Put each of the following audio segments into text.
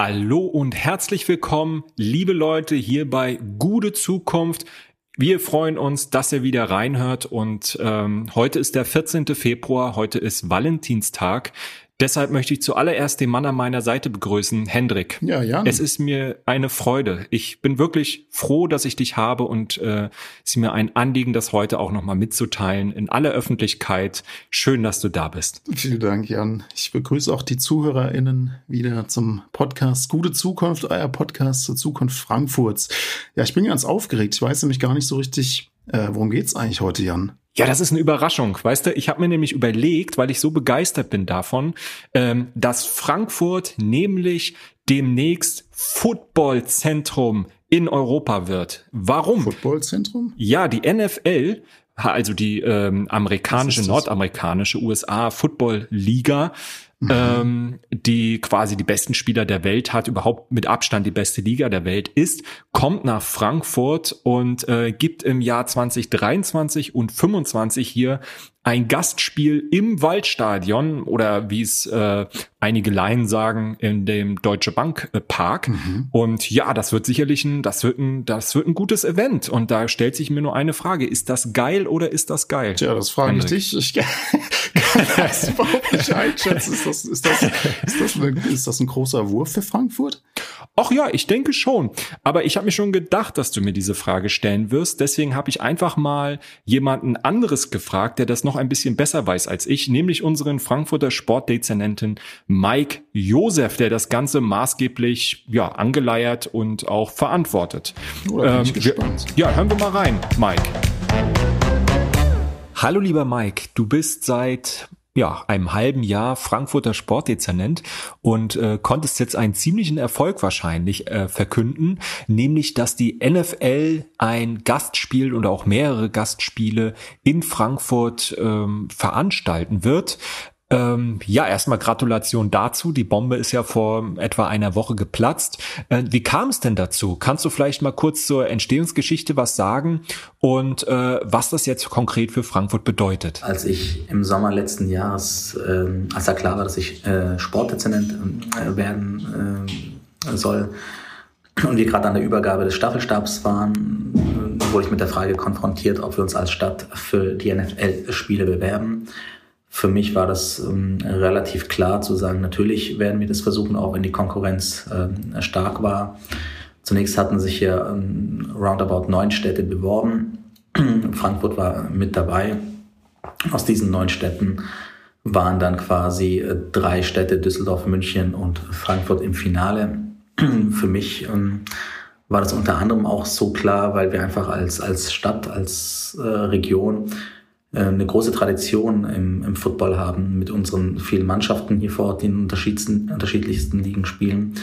Hallo und herzlich willkommen, liebe Leute, hier bei Gute Zukunft. Wir freuen uns, dass ihr wieder reinhört und ähm, heute ist der 14. Februar, heute ist Valentinstag. Deshalb möchte ich zuallererst den Mann an meiner Seite begrüßen, Hendrik. Ja, Jan. Es ist mir eine Freude. Ich bin wirklich froh, dass ich dich habe und äh, es ist mir ein Anliegen, das heute auch nochmal mitzuteilen in aller Öffentlichkeit. Schön, dass du da bist. Vielen Dank, Jan. Ich begrüße auch die ZuhörerInnen wieder zum Podcast Gute Zukunft, euer Podcast zur Zukunft Frankfurts. Ja, ich bin ganz aufgeregt. Ich weiß nämlich gar nicht so richtig, äh, worum geht's eigentlich heute, Jan? Ja, das ist eine Überraschung, weißt du. Ich habe mir nämlich überlegt, weil ich so begeistert bin davon, ähm, dass Frankfurt nämlich demnächst Footballzentrum in Europa wird. Warum? Footballzentrum? Ja, die NFL, also die ähm, amerikanische, nordamerikanische USA Football Liga, Mhm. ähm, die quasi die besten Spieler der Welt hat, überhaupt mit Abstand die beste Liga der Welt ist, kommt nach Frankfurt und äh, gibt im Jahr 2023 und 25 hier ein Gastspiel im Waldstadion oder wie es äh, einige Laien sagen in dem Deutsche Bank äh, Park. Mhm. Und ja, das wird sicherlich ein, das wird ein, das wird ein gutes Event. Und da stellt sich mir nur eine Frage: Ist das geil oder ist das geil? Tja, das frage Hendrik. ich dich. Ich kann das überhaupt nicht einschätzen. Ist das, ist das, ist das, ein, ist das ein großer Wurf für Frankfurt? Ach ja, ich denke schon. Aber ich habe mir schon gedacht, dass du mir diese Frage stellen wirst. Deswegen habe ich einfach mal jemanden anderes gefragt, der das noch ein bisschen besser weiß als ich, nämlich unseren Frankfurter Sportdezernenten Mike Josef, der das Ganze maßgeblich ja, angeleiert und auch verantwortet. Oh, ähm, wir, ja, hören wir mal rein, Mike. Hallo lieber Mike, du bist seit ja, einem halben Jahr Frankfurter Sportdezernent und äh, konntest jetzt einen ziemlichen Erfolg wahrscheinlich äh, verkünden, nämlich dass die NFL ein Gastspiel oder auch mehrere Gastspiele in Frankfurt ähm, veranstalten wird. Ähm, ja, erstmal Gratulation dazu. Die Bombe ist ja vor etwa einer Woche geplatzt. Äh, wie kam es denn dazu? Kannst du vielleicht mal kurz zur Entstehungsgeschichte was sagen und äh, was das jetzt konkret für Frankfurt bedeutet? Als ich im Sommer letzten Jahres, äh, als da klar war, dass ich äh, Sportdezernent äh, werden äh, soll, und wir gerade an der Übergabe des Staffelstabs waren, äh, wurde ich mit der Frage konfrontiert, ob wir uns als Stadt für die NFL-Spiele bewerben für mich war das ähm, relativ klar zu sagen, natürlich werden wir das versuchen, auch wenn die Konkurrenz äh, stark war. Zunächst hatten sich ja ähm, roundabout neun Städte beworben. Frankfurt war mit dabei. Aus diesen neun Städten waren dann quasi äh, drei Städte, Düsseldorf, München und Frankfurt im Finale. Für mich ähm, war das unter anderem auch so klar, weil wir einfach als, als Stadt, als äh, Region eine große Tradition im, im Football haben mit unseren vielen Mannschaften hier vor Ort, die in unterschiedlichsten, unterschiedlichsten Ligen spielen,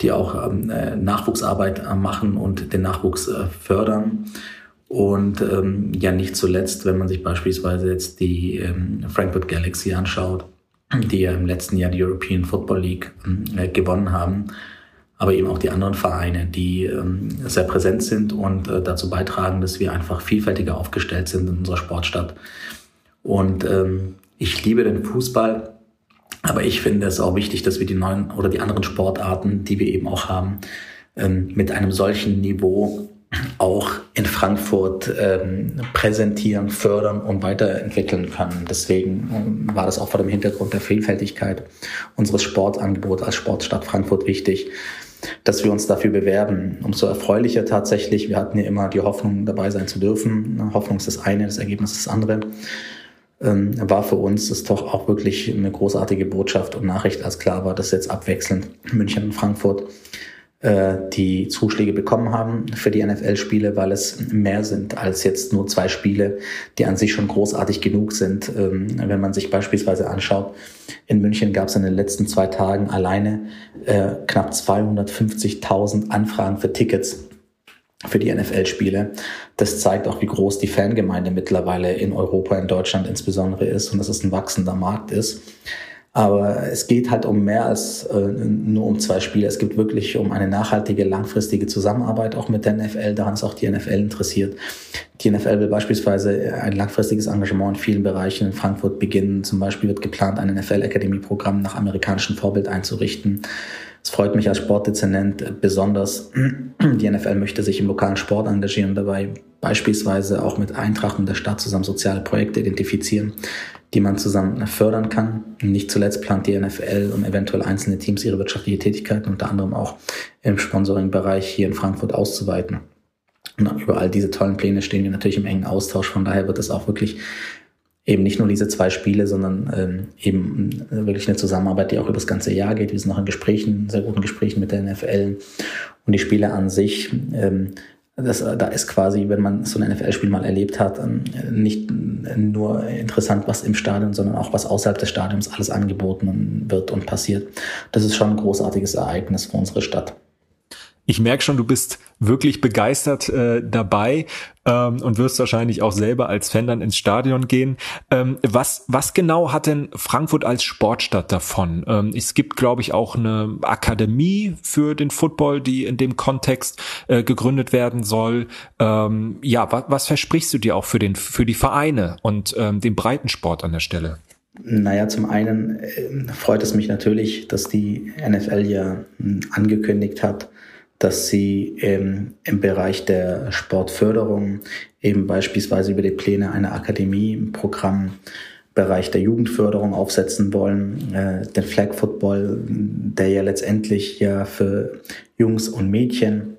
die auch ähm, äh, Nachwuchsarbeit äh, machen und den Nachwuchs äh, fördern. Und ähm, ja, nicht zuletzt, wenn man sich beispielsweise jetzt die ähm, Frankfurt Galaxy anschaut, die ja im letzten Jahr die European Football League äh, gewonnen haben, aber eben auch die anderen Vereine, die ähm, sehr präsent sind und äh, dazu beitragen, dass wir einfach vielfältiger aufgestellt sind in unserer Sportstadt. Und ähm, ich liebe den Fußball, aber ich finde es auch wichtig, dass wir die neuen oder die anderen Sportarten, die wir eben auch haben, ähm, mit einem solchen Niveau auch in Frankfurt ähm, präsentieren, fördern und weiterentwickeln können. Deswegen war das auch vor dem Hintergrund der Vielfältigkeit unseres Sportangebots als Sportstadt Frankfurt wichtig, dass wir uns dafür bewerben. Umso erfreulicher tatsächlich. Wir hatten ja immer die Hoffnung, dabei sein zu dürfen. Hoffnung ist das eine, das Ergebnis ist das andere. Ähm, war für uns das doch auch wirklich eine großartige Botschaft und Nachricht, als klar war, dass jetzt abwechselnd München und Frankfurt die Zuschläge bekommen haben für die NFL-Spiele, weil es mehr sind als jetzt nur zwei Spiele, die an sich schon großartig genug sind. Ähm, wenn man sich beispielsweise anschaut, in München gab es in den letzten zwei Tagen alleine äh, knapp 250.000 Anfragen für Tickets für die NFL-Spiele. Das zeigt auch, wie groß die Fangemeinde mittlerweile in Europa, in Deutschland insbesondere ist und dass es ein wachsender Markt ist. Aber es geht halt um mehr als äh, nur um zwei Spiele. Es geht wirklich um eine nachhaltige, langfristige Zusammenarbeit auch mit der NFL. Daran ist auch die NFL interessiert. Die NFL will beispielsweise ein langfristiges Engagement in vielen Bereichen in Frankfurt beginnen. Zum Beispiel wird geplant, ein NFL-Akademie-Programm nach amerikanischem Vorbild einzurichten. Es freut mich als Sportdezernent besonders. Die NFL möchte sich im lokalen Sport engagieren, dabei beispielsweise auch mit Eintracht und der Stadt zusammen soziale Projekte identifizieren, die man zusammen fördern kann. Nicht zuletzt plant die NFL und eventuell einzelne Teams ihre wirtschaftliche Tätigkeit unter anderem auch im Sponsoring-Bereich hier in Frankfurt auszuweiten. Und über all diese tollen Pläne stehen wir natürlich im engen Austausch. Von daher wird es auch wirklich eben nicht nur diese zwei Spiele, sondern ähm, eben wirklich eine Zusammenarbeit, die auch über das ganze Jahr geht. Wir sind noch in Gesprächen, sehr guten Gesprächen mit der NFL und die Spiele an sich. Ähm, das, da ist quasi, wenn man so ein NFL-Spiel mal erlebt hat, ähm, nicht nur interessant, was im Stadion, sondern auch was außerhalb des Stadions alles angeboten wird und passiert. Das ist schon ein großartiges Ereignis für unsere Stadt. Ich merke schon, du bist wirklich begeistert äh, dabei ähm, und wirst wahrscheinlich auch selber als Fan dann ins Stadion gehen. Ähm, was, was genau hat denn Frankfurt als Sportstadt davon? Ähm, es gibt, glaube ich, auch eine Akademie für den Football, die in dem Kontext äh, gegründet werden soll. Ähm, ja, was, was versprichst du dir auch für, den, für die Vereine und ähm, den Breitensport an der Stelle? Naja, zum einen äh, freut es mich natürlich, dass die NFL ja äh, angekündigt hat, dass sie ähm, im Bereich der Sportförderung eben beispielsweise über die Pläne einer Akademie im Programm Bereich der Jugendförderung aufsetzen wollen, äh, den Flag Football, der ja letztendlich ja für Jungs und Mädchen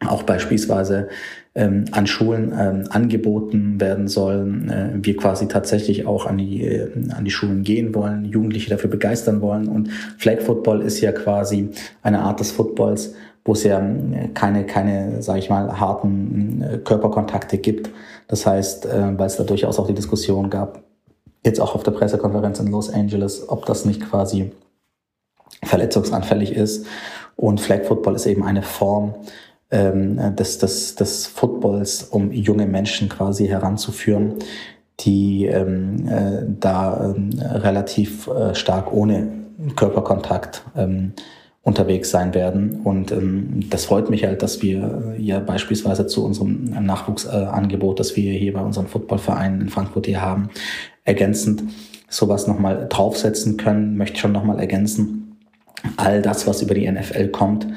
auch beispielsweise ähm, an Schulen ähm, angeboten werden sollen. Äh, wir quasi tatsächlich auch an die, äh, an die Schulen gehen wollen, Jugendliche dafür begeistern wollen. Und Flag Football ist ja quasi eine Art des Footballs, wo es ja äh, keine, keine, sage ich mal, harten äh, Körperkontakte gibt. Das heißt, äh, weil es da durchaus auch die Diskussion gab, jetzt auch auf der Pressekonferenz in Los Angeles, ob das nicht quasi verletzungsanfällig ist. Und Flag Football ist eben eine Form ähm, des, des, des Footballs, um junge Menschen quasi heranzuführen, die ähm, äh, da ähm, relativ äh, stark ohne Körperkontakt ähm, unterwegs sein werden. Und ähm, das freut mich halt, dass wir ja beispielsweise zu unserem Nachwuchsangebot, das wir hier bei unserem Footballverein in Frankfurt hier haben, ergänzend sowas nochmal draufsetzen können. Möchte schon nochmal ergänzen. All das, was über die NFL kommt, äh,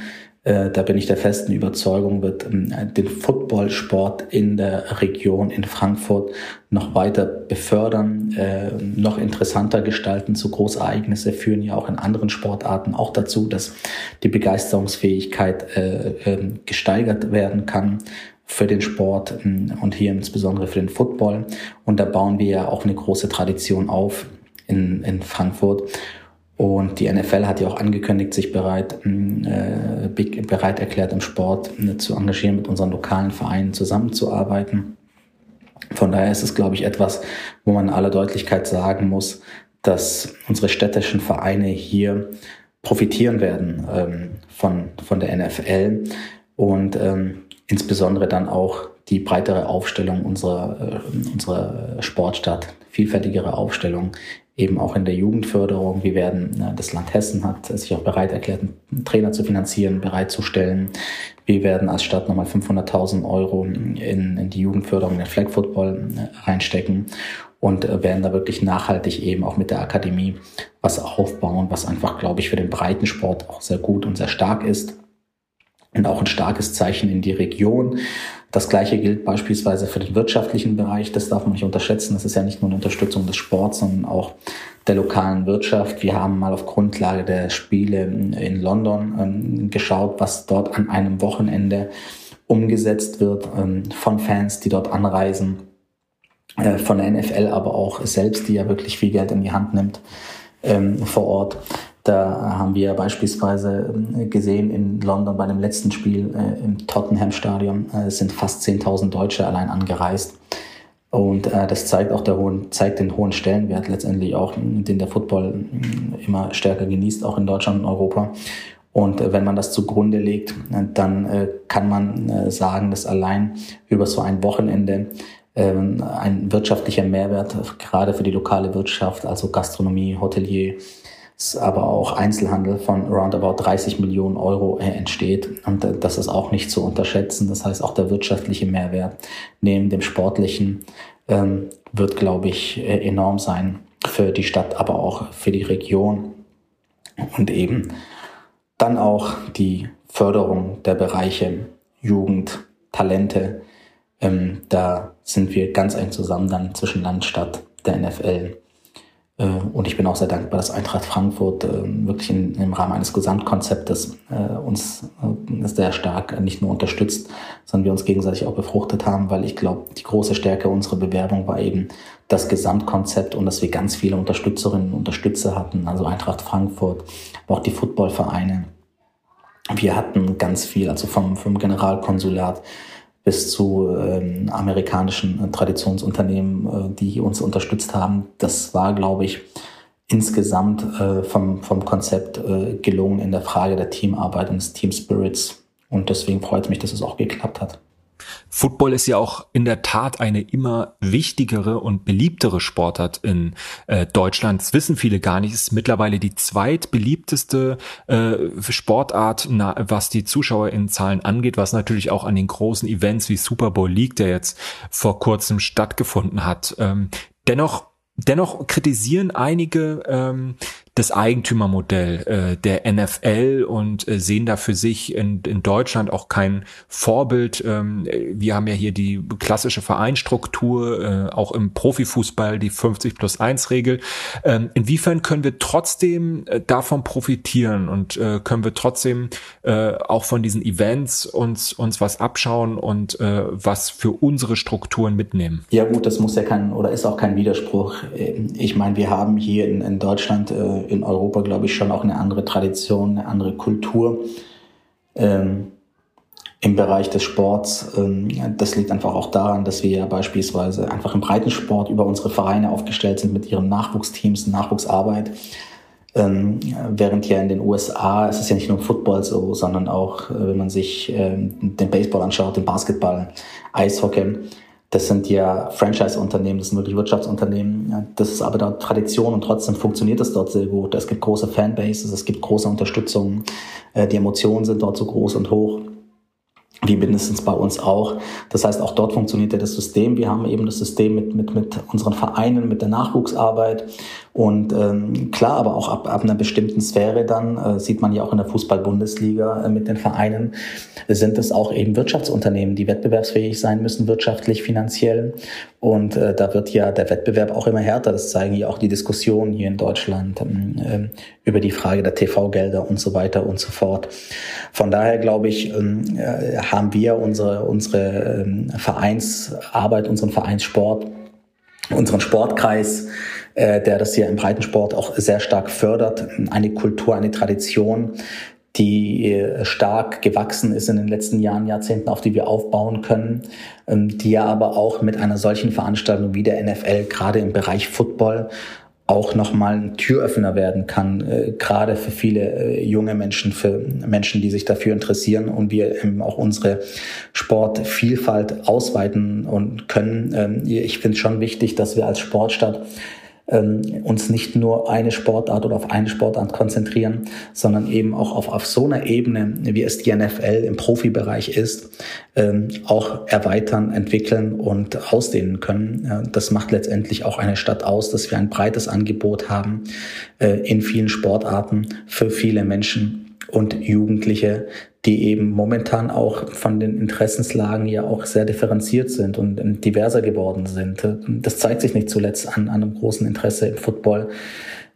da bin ich der festen Überzeugung, wird ähm, den Footballsport in der Region in Frankfurt noch weiter befördern, äh, noch interessanter gestalten. So Großereignisse führen ja auch in anderen Sportarten auch dazu, dass die Begeisterungsfähigkeit äh, ähm, gesteigert werden kann für den Sport ähm, und hier insbesondere für den Football. Und da bauen wir ja auch eine große Tradition auf in, in Frankfurt. Und die NFL hat ja auch angekündigt, sich bereit, äh, bereit erklärt, im Sport äh, zu engagieren, mit unseren lokalen Vereinen zusammenzuarbeiten. Von daher ist es, glaube ich, etwas, wo man in aller Deutlichkeit sagen muss, dass unsere städtischen Vereine hier profitieren werden ähm, von, von der NFL und ähm, insbesondere dann auch die breitere Aufstellung unserer, äh, unserer Sportstadt, vielfältigere Aufstellung eben auch in der Jugendförderung. Wir werden, äh, das Land Hessen hat sich auch bereit erklärt, einen Trainer zu finanzieren, bereitzustellen. Wir werden als Stadt nochmal 500.000 Euro in, in die Jugendförderung, in den Flag Football äh, reinstecken und äh, werden da wirklich nachhaltig eben auch mit der Akademie was aufbauen, was einfach, glaube ich, für den Breitensport auch sehr gut und sehr stark ist und auch ein starkes Zeichen in die Region. Das gleiche gilt beispielsweise für den wirtschaftlichen Bereich. Das darf man nicht unterschätzen. Das ist ja nicht nur eine Unterstützung des Sports, sondern auch der lokalen Wirtschaft. Wir haben mal auf Grundlage der Spiele in London ähm, geschaut, was dort an einem Wochenende umgesetzt wird ähm, von Fans, die dort anreisen, äh, von der NFL aber auch selbst, die ja wirklich viel Geld in die Hand nimmt ähm, vor Ort. Da haben wir beispielsweise ähm, gesehen in London bei dem letzten Spiel äh, im Tottenham Stadion äh, sind fast 10.000 Deutsche allein angereist. Und äh, das zeigt auch hohen, zeigt den hohen Stellenwert letztendlich auch, den der Football immer stärker genießt, auch in Deutschland und Europa. Und wenn man das zugrunde legt, dann kann man sagen, dass allein über so ein Wochenende äh, ein wirtschaftlicher Mehrwert gerade für die lokale Wirtschaft, also Gastronomie, Hotelier, aber auch Einzelhandel von roundabout 30 Millionen Euro äh, entsteht. Und äh, das ist auch nicht zu unterschätzen. Das heißt, auch der wirtschaftliche Mehrwert neben dem sportlichen ähm, wird, glaube ich, äh, enorm sein für die Stadt, aber auch für die Region. Und eben Dann auch die Förderung der Bereiche Jugend, Talente. Ähm, da sind wir ganz eng zusammen dann zwischen Land, Stadt, der NFL. Äh, und ich bin auch sehr dankbar, dass Eintracht Frankfurt äh, wirklich im Rahmen eines Gesamtkonzeptes äh, uns sehr stark nicht nur unterstützt, sondern wir uns gegenseitig auch befruchtet haben, weil ich glaube, die große Stärke unserer Bewerbung war eben das Gesamtkonzept und dass wir ganz viele Unterstützerinnen und Unterstützer hatten, also Eintracht Frankfurt, aber auch die Footballvereine. Wir hatten ganz viel, also vom, vom Generalkonsulat bis zu ähm, amerikanischen äh, Traditionsunternehmen, äh, die uns unterstützt haben. Das war, glaube ich, insgesamt äh, vom, vom Konzept äh, gelungen in der Frage der Teamarbeit und des Team Spirits. Und deswegen freut es mich, dass es auch geklappt hat. Football ist ja auch in der Tat eine immer wichtigere und beliebtere Sportart in äh, Deutschland. Das wissen viele gar nicht. Es ist mittlerweile die zweitbeliebteste äh, Sportart, na, was die ZuschauerInnenzahlen angeht, was natürlich auch an den großen Events wie Super Bowl League, der jetzt vor kurzem stattgefunden hat. Ähm, dennoch Dennoch kritisieren einige ähm, das Eigentümermodell äh, der NFL und äh, sehen da für sich in, in Deutschland auch kein Vorbild. Ähm, wir haben ja hier die klassische Vereinstruktur, äh, auch im Profifußball die 50 plus 1 Regel. Ähm, inwiefern können wir trotzdem äh, davon profitieren und äh, können wir trotzdem äh, auch von diesen Events uns, uns was abschauen und äh, was für unsere Strukturen mitnehmen? Ja gut, das muss ja kein oder ist auch kein Widerspruch. Ich meine, wir haben hier in, in Deutschland äh, in Europa, glaube ich, schon auch eine andere Tradition, eine andere Kultur ähm, im Bereich des Sports. Ähm, das liegt einfach auch daran, dass wir ja beispielsweise einfach im Breitensport über unsere Vereine aufgestellt sind mit ihren Nachwuchsteams, Nachwuchsarbeit. Ähm, während ja in den USA, es ist ja nicht nur im Football so, sondern auch, äh, wenn man sich ähm, den Baseball anschaut, den Basketball, Eishockey, das sind ja Franchise-Unternehmen, das sind wirklich Wirtschaftsunternehmen. Das ist aber dort Tradition und trotzdem funktioniert es dort sehr gut. Es gibt große Fanbases, es gibt große Unterstützung. Äh, die Emotionen sind dort so groß und hoch wie mindestens bei uns auch. Das heißt, auch dort funktioniert ja das System. Wir haben eben das System mit, mit, mit unseren Vereinen, mit der Nachwuchsarbeit. Und ähm, klar, aber auch ab, ab einer bestimmten Sphäre dann, äh, sieht man ja auch in der Fußball-Bundesliga äh, mit den Vereinen, sind es auch eben Wirtschaftsunternehmen, die wettbewerbsfähig sein müssen, wirtschaftlich, finanziell. Und äh, da wird ja der Wettbewerb auch immer härter. Das zeigen ja auch die Diskussionen hier in Deutschland ähm, äh, über die Frage der TV-Gelder und so weiter und so fort. Von daher glaube ich, ähm, äh, haben wir unsere, unsere ähm, Vereinsarbeit, unseren Vereinssport, unseren Sportkreis, äh, der das hier im Breitensport auch sehr stark fördert, eine Kultur, eine Tradition, die äh, stark gewachsen ist in den letzten Jahren, Jahrzehnten, auf die wir aufbauen können, ähm, die ja aber auch mit einer solchen Veranstaltung wie der NFL gerade im Bereich Football auch nochmal ein Türöffner werden kann, äh, gerade für viele junge Menschen, für Menschen, die sich dafür interessieren und wir eben auch unsere Sportvielfalt ausweiten und können. Ähm, ich finde es schon wichtig, dass wir als Sportstadt ähm, uns nicht nur eine Sportart oder auf eine Sportart konzentrieren, sondern eben auch auf, auf so einer Ebene, wie es die NFL im Profibereich ist, ähm, auch erweitern, entwickeln und ausdehnen können. Das macht letztendlich auch eine Stadt aus, dass wir ein breites Angebot haben äh, in vielen Sportarten für viele Menschen und Jugendliche, die eben momentan auch von den Interessenslagen ja auch sehr differenziert sind und diverser geworden sind. Das zeigt sich nicht zuletzt an, an einem großen Interesse im Football,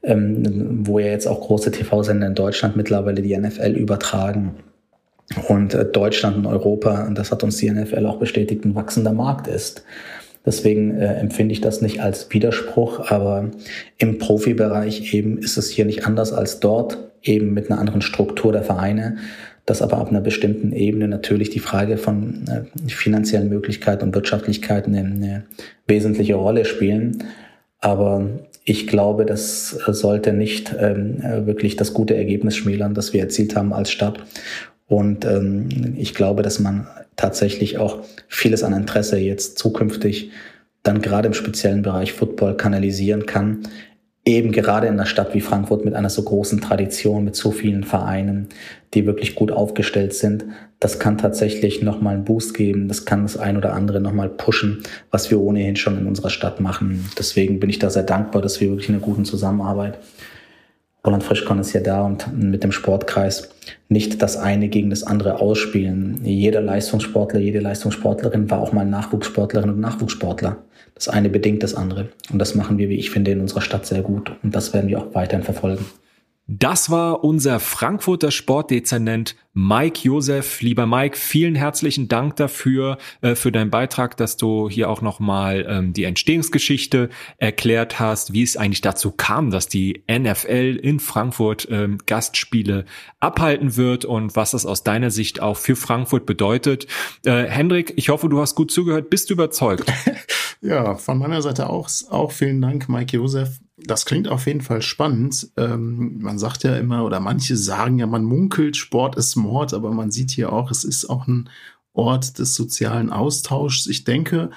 ähm, wo ja jetzt auch große TV-Sender in Deutschland mittlerweile die NFL übertragen. Und äh, Deutschland und Europa, und das hat uns die NFL auch bestätigt, ein wachsender Markt ist. Deswegen äh, empfinde ich das nicht als Widerspruch, aber im Profibereich eben ist es hier nicht anders als dort, eben mit einer anderen Struktur der Vereine, dass aber ab einer bestimmten Ebene natürlich die Frage von äh, finanziellen Möglichkeiten und Wirtschaftlichkeit eine, eine wesentliche Rolle spielen. Aber ich glaube, das sollte nicht ähm, wirklich das gute Ergebnis schmälern, das wir erzielt haben als Stadt. Und ähm, ich glaube, dass man tatsächlich auch vieles an Interesse jetzt zukünftig dann gerade im speziellen Bereich Football kanalisieren kann. Eben gerade in einer Stadt wie Frankfurt mit einer so großen Tradition, mit so vielen Vereinen, die wirklich gut aufgestellt sind. Das kann tatsächlich nochmal einen Boost geben. Das kann das ein oder andere nochmal pushen, was wir ohnehin schon in unserer Stadt machen. Deswegen bin ich da sehr dankbar, dass wir wirklich in einer guten Zusammenarbeit Roland Frischkorn ist ja da und mit dem Sportkreis nicht das eine gegen das andere ausspielen. Jeder Leistungssportler, jede Leistungssportlerin war auch mal Nachwuchssportlerin und Nachwuchssportler. Das eine bedingt das andere. Und das machen wir, wie ich finde, in unserer Stadt sehr gut. Und das werden wir auch weiterhin verfolgen. Das war unser Frankfurter Sportdezernent Mike Josef. Lieber Mike, vielen herzlichen Dank dafür, äh, für deinen Beitrag, dass du hier auch nochmal ähm, die Entstehungsgeschichte erklärt hast, wie es eigentlich dazu kam, dass die NFL in Frankfurt ähm, Gastspiele abhalten wird und was das aus deiner Sicht auch für Frankfurt bedeutet. Äh, Hendrik, ich hoffe, du hast gut zugehört. Bist du überzeugt? ja, von meiner Seite auch, auch vielen Dank, Mike Josef. Das klingt auf jeden Fall spannend. Ähm, man sagt ja immer, oder manche sagen ja, man munkelt, Sport ist Mord, aber man sieht hier auch, es ist auch ein Ort des sozialen Austauschs. Ich denke,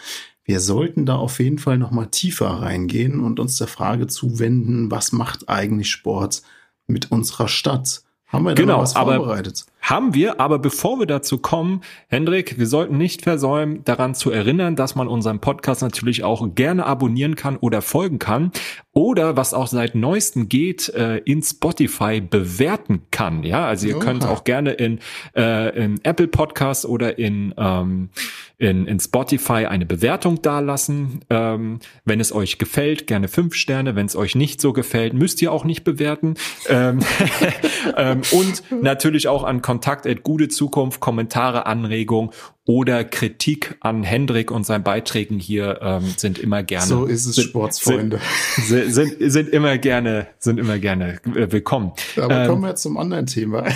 wir sollten da auf jeden Fall noch mal tiefer reingehen und uns der Frage zuwenden, was macht eigentlich Sport mit unserer Stadt? Haben wir da genau, was vorbereitet? Haben wir, aber bevor wir dazu kommen, Hendrik, wir sollten nicht versäumen, daran zu erinnern, dass man unseren Podcast natürlich auch gerne abonnieren kann oder folgen kann oder was auch seit neuestem geht, äh, in Spotify bewerten kann. Ja, also ihr Oha. könnt auch gerne in, äh, in Apple Podcast oder in, ähm, in, in Spotify eine Bewertung dalassen. Ähm, wenn es euch gefällt, gerne fünf Sterne. Wenn es euch nicht so gefällt, müsst ihr auch nicht bewerten. ähm, ähm, und natürlich auch an Kontakt at gute Zukunft, Kommentare, Anregungen oder Kritik an Hendrik und seinen Beiträgen hier ähm, sind immer gerne. So ist es, sind, Sportsfreunde. Sind, sind, sind immer gerne, sind immer gerne äh, willkommen. Aber ähm, kommen wir zum anderen Thema.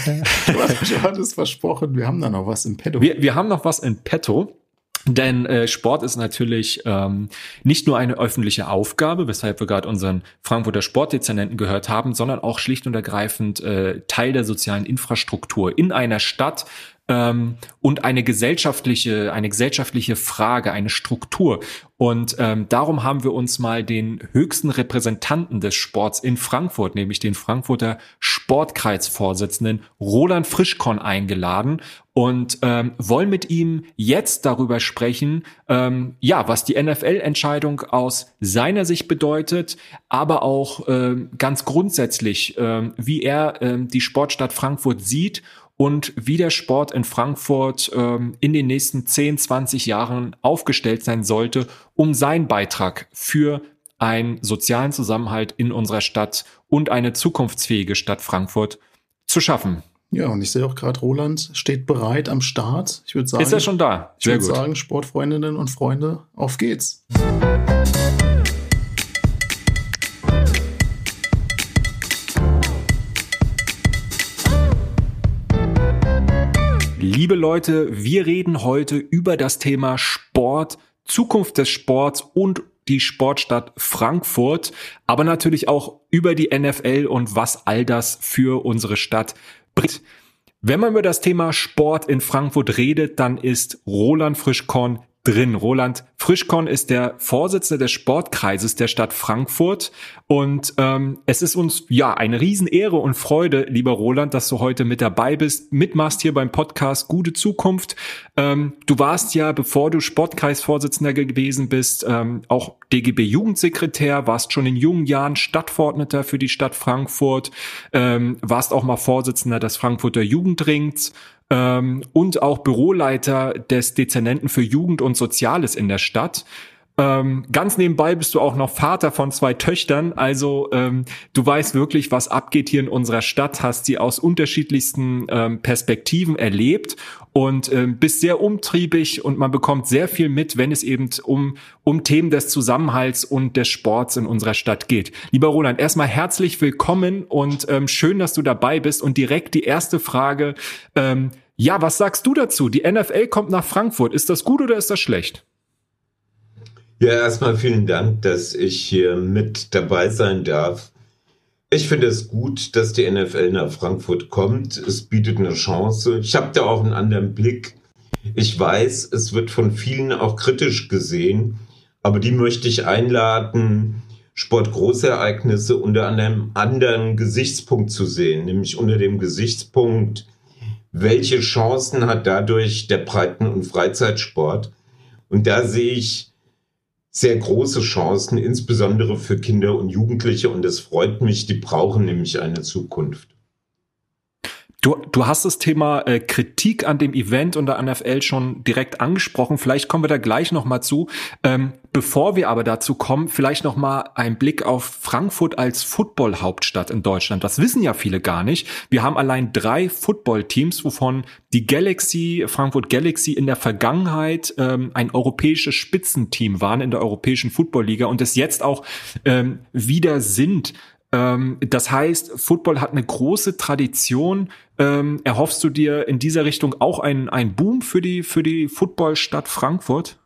Du hattest versprochen, wir haben da noch was im Petto. Wir, wir haben noch was in Petto. Denn äh, Sport ist natürlich ähm, nicht nur eine öffentliche Aufgabe, weshalb wir gerade unseren Frankfurter Sportdezernenten gehört haben, sondern auch schlicht und ergreifend äh, Teil der sozialen Infrastruktur in einer Stadt ähm, und eine gesellschaftliche, eine gesellschaftliche Frage, eine Struktur. Und ähm, darum haben wir uns mal den höchsten Repräsentanten des Sports in Frankfurt, nämlich den Frankfurter Sportkreisvorsitzenden Roland Frischkorn eingeladen und ähm, wollen mit ihm jetzt darüber sprechen, ähm, ja, was die NFL-Entscheidung aus seiner Sicht bedeutet, aber auch ähm, ganz grundsätzlich, ähm, wie er ähm, die Sportstadt Frankfurt sieht und wie der Sport in Frankfurt ähm, in den nächsten 10, 20 Jahren aufgestellt sein sollte, um seinen Beitrag für einen sozialen Zusammenhalt in unserer Stadt und eine zukunftsfähige Stadt Frankfurt zu schaffen. Ja, und ich sehe auch gerade, Roland steht bereit am Start. Ich würde sagen, ist er schon da? Sehr ich würde sagen, Sportfreundinnen und Freunde, auf geht's. Liebe Leute, wir reden heute über das Thema Sport, Zukunft des Sports und die Sportstadt Frankfurt, aber natürlich auch über die NFL und was all das für unsere Stadt bringt. Wenn man über das Thema Sport in Frankfurt redet, dann ist Roland Frischkorn drin. Roland Frischkorn ist der Vorsitzende des Sportkreises der Stadt Frankfurt und ähm, es ist uns ja eine Riesenehre und Freude, lieber Roland, dass du heute mit dabei bist, mitmachst hier beim Podcast Gute Zukunft. Ähm, du warst ja, bevor du Sportkreisvorsitzender gewesen bist, ähm, auch DGB Jugendsekretär, warst schon in jungen Jahren Stadtverordneter für die Stadt Frankfurt, ähm, warst auch mal Vorsitzender des Frankfurter Jugendrings ähm, und auch Büroleiter des Dezernenten für Jugend und Soziales in der Stadt. Ähm, ganz nebenbei bist du auch noch Vater von zwei Töchtern, also ähm, du weißt wirklich, was abgeht hier in unserer Stadt, hast sie aus unterschiedlichsten ähm, Perspektiven erlebt und ähm, bist sehr umtriebig und man bekommt sehr viel mit, wenn es eben um, um Themen des Zusammenhalts und des Sports in unserer Stadt geht. Lieber Roland, erstmal herzlich willkommen und ähm, schön, dass du dabei bist und direkt die erste Frage. Ähm, ja, was sagst du dazu? Die NFL kommt nach Frankfurt. Ist das gut oder ist das schlecht? Ja, erstmal vielen Dank, dass ich hier mit dabei sein darf. Ich finde es gut, dass die NFL nach Frankfurt kommt. Es bietet eine Chance. Ich habe da auch einen anderen Blick. Ich weiß, es wird von vielen auch kritisch gesehen, aber die möchte ich einladen, Sportgroßereignisse unter einem anderen Gesichtspunkt zu sehen, nämlich unter dem Gesichtspunkt, welche Chancen hat dadurch der Breiten- und Freizeitsport? Und da sehe ich sehr große Chancen, insbesondere für Kinder und Jugendliche. Und es freut mich, die brauchen nämlich eine Zukunft. Du, du hast das Thema äh, Kritik an dem Event und der NFL schon direkt angesprochen. Vielleicht kommen wir da gleich noch mal zu. Ähm, bevor wir aber dazu kommen, vielleicht noch mal ein Blick auf Frankfurt als Football-Hauptstadt in Deutschland. Das wissen ja viele gar nicht. Wir haben allein drei Football-Teams, wovon die Galaxy, Frankfurt Galaxy in der Vergangenheit ähm, ein europäisches Spitzenteam waren in der europäischen Football-Liga und es jetzt auch ähm, wieder sind. Ähm, das heißt, Football hat eine große Tradition. Ähm, erhoffst du dir in dieser Richtung auch einen, einen Boom für die, für die Footballstadt Frankfurt?